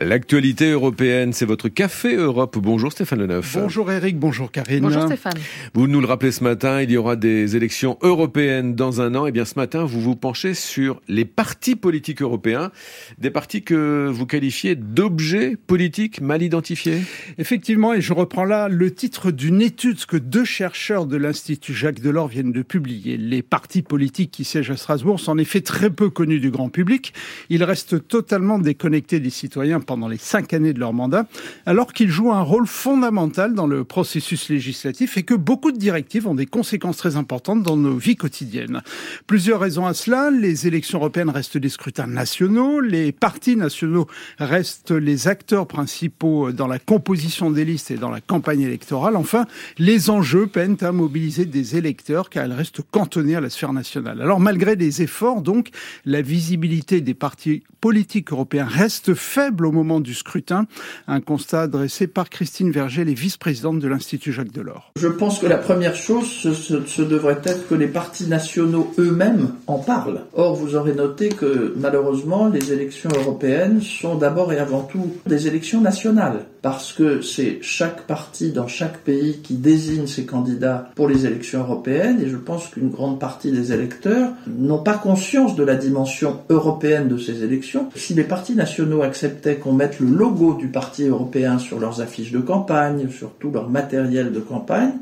L'actualité européenne, c'est votre Café Europe. Bonjour Stéphane Leneuf. Bonjour Eric, bonjour Karine. Bonjour Stéphane. Vous nous le rappelez ce matin, il y aura des élections européennes dans un an. Et eh bien ce matin, vous vous penchez sur les partis politiques européens, des partis que vous qualifiez d'objets politiques mal identifiés. Effectivement, et je reprends là le titre d'une étude que deux chercheurs de l'Institut Jacques Delors viennent de publier. Les partis politiques qui siègent à Strasbourg sont en effet très peu connus du grand public. Ils restent totalement déconnectés des citoyens pendant les cinq années de leur mandat, alors qu'ils jouent un rôle fondamental dans le processus législatif et que beaucoup de directives ont des conséquences très importantes dans nos vies quotidiennes. Plusieurs raisons à cela. Les élections européennes restent des scrutins nationaux. Les partis nationaux restent les acteurs principaux dans la composition des listes et dans la campagne électorale. Enfin, les enjeux peinent à mobiliser des électeurs car elles restent cantonnées à la sphère nationale. Alors malgré les efforts, donc, la visibilité des partis politiques européens reste faible au du scrutin. Un constat dressé par Christine Verger, les vice-présidente de l'Institut Jacques Delors. Je pense que la première chose, ce, ce devrait être que les partis nationaux eux-mêmes en parlent. Or, vous aurez noté que malheureusement, les élections européennes sont d'abord et avant tout des élections nationales, parce que c'est chaque parti dans chaque pays qui désigne ses candidats pour les élections européennes, et je pense qu'une grande partie des électeurs n'ont pas conscience de la dimension européenne de ces élections. Si les partis nationaux acceptaient qu'on mette le logo du parti européen sur leurs affiches de campagne, sur tout leur matériel de campagne,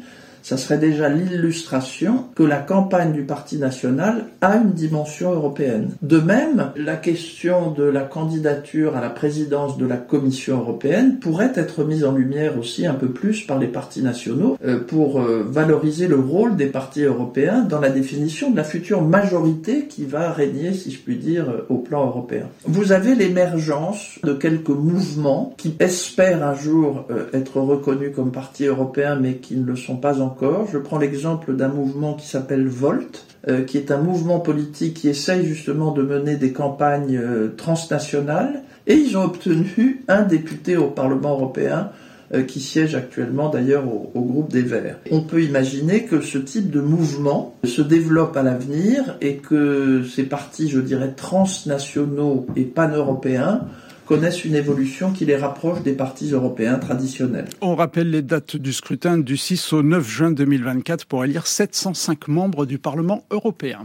ça serait déjà l'illustration que la campagne du Parti national a une dimension européenne. De même, la question de la candidature à la présidence de la Commission européenne pourrait être mise en lumière aussi un peu plus par les partis nationaux euh, pour euh, valoriser le rôle des partis européens dans la définition de la future majorité qui va régner, si je puis dire, euh, au plan européen. Vous avez l'émergence de quelques mouvements qui espèrent un jour être reconnus comme partis européens mais qui ne le sont pas encore je prends l'exemple d'un mouvement qui s'appelle Volt, euh, qui est un mouvement politique qui essaye justement de mener des campagnes euh, transnationales, et ils ont obtenu un député au Parlement européen euh, qui siège actuellement d'ailleurs au, groupe des Verts. On peut imaginer que ce type de mouvement se développe à l'avenir et que ces partis, je dirais, transnationaux et pan-européens connaissent une évolution qui les rapproche des partis européens traditionnels. On rappelle les dates du scrutin du 6 au 9 juin 2024 pour élire 705 membres du Parlement européen.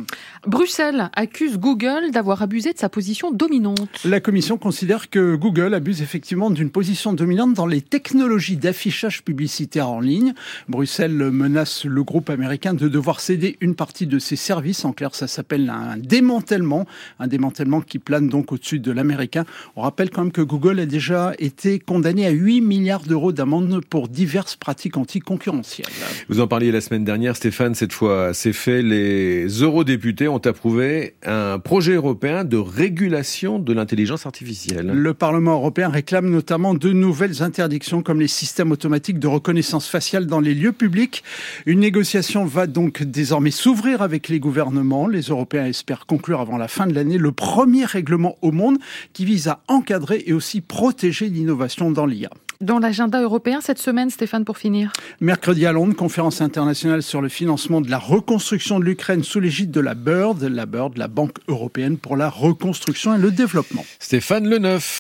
Bruxelles accuse Google d'avoir abusé de sa position dominante. La Commission considère que Google abuse effectivement d'une position dominante dans les technologies d'affichage publicitaire en ligne. Bruxelles menace le groupe américain de devoir céder une partie de ses services. En clair, ça s'appelle un démantèlement, un démantèlement qui plane donc au-dessus de l'américain. On rappelle quand même que Google a déjà été condamné à 8 milliards d'euros d'amende pour diverses pratiques anticoncurrentielles. Vous en parliez la semaine dernière, Stéphane, cette fois c'est fait. Les eurodéputés ont approuvé un projet européen de régulation de l'intelligence artificielle. Le Parlement européen réclame notamment de nouvelles interdictions comme les systèmes automatiques de reconnaissance faciale dans les lieux publics. Une négociation va donc désormais s'ouvrir avec les gouvernements. Les Européens espèrent conclure avant la fin de l'année le premier règlement au monde qui vise à encadrer et aussi protéger l'innovation dans l'IA. Dans l'agenda européen cette semaine, Stéphane, pour finir Mercredi à Londres, conférence internationale sur le financement de la reconstruction de l'Ukraine sous l'égide de la BIRD, la BIRD, la Banque européenne pour la reconstruction et le développement. Stéphane Leneuf.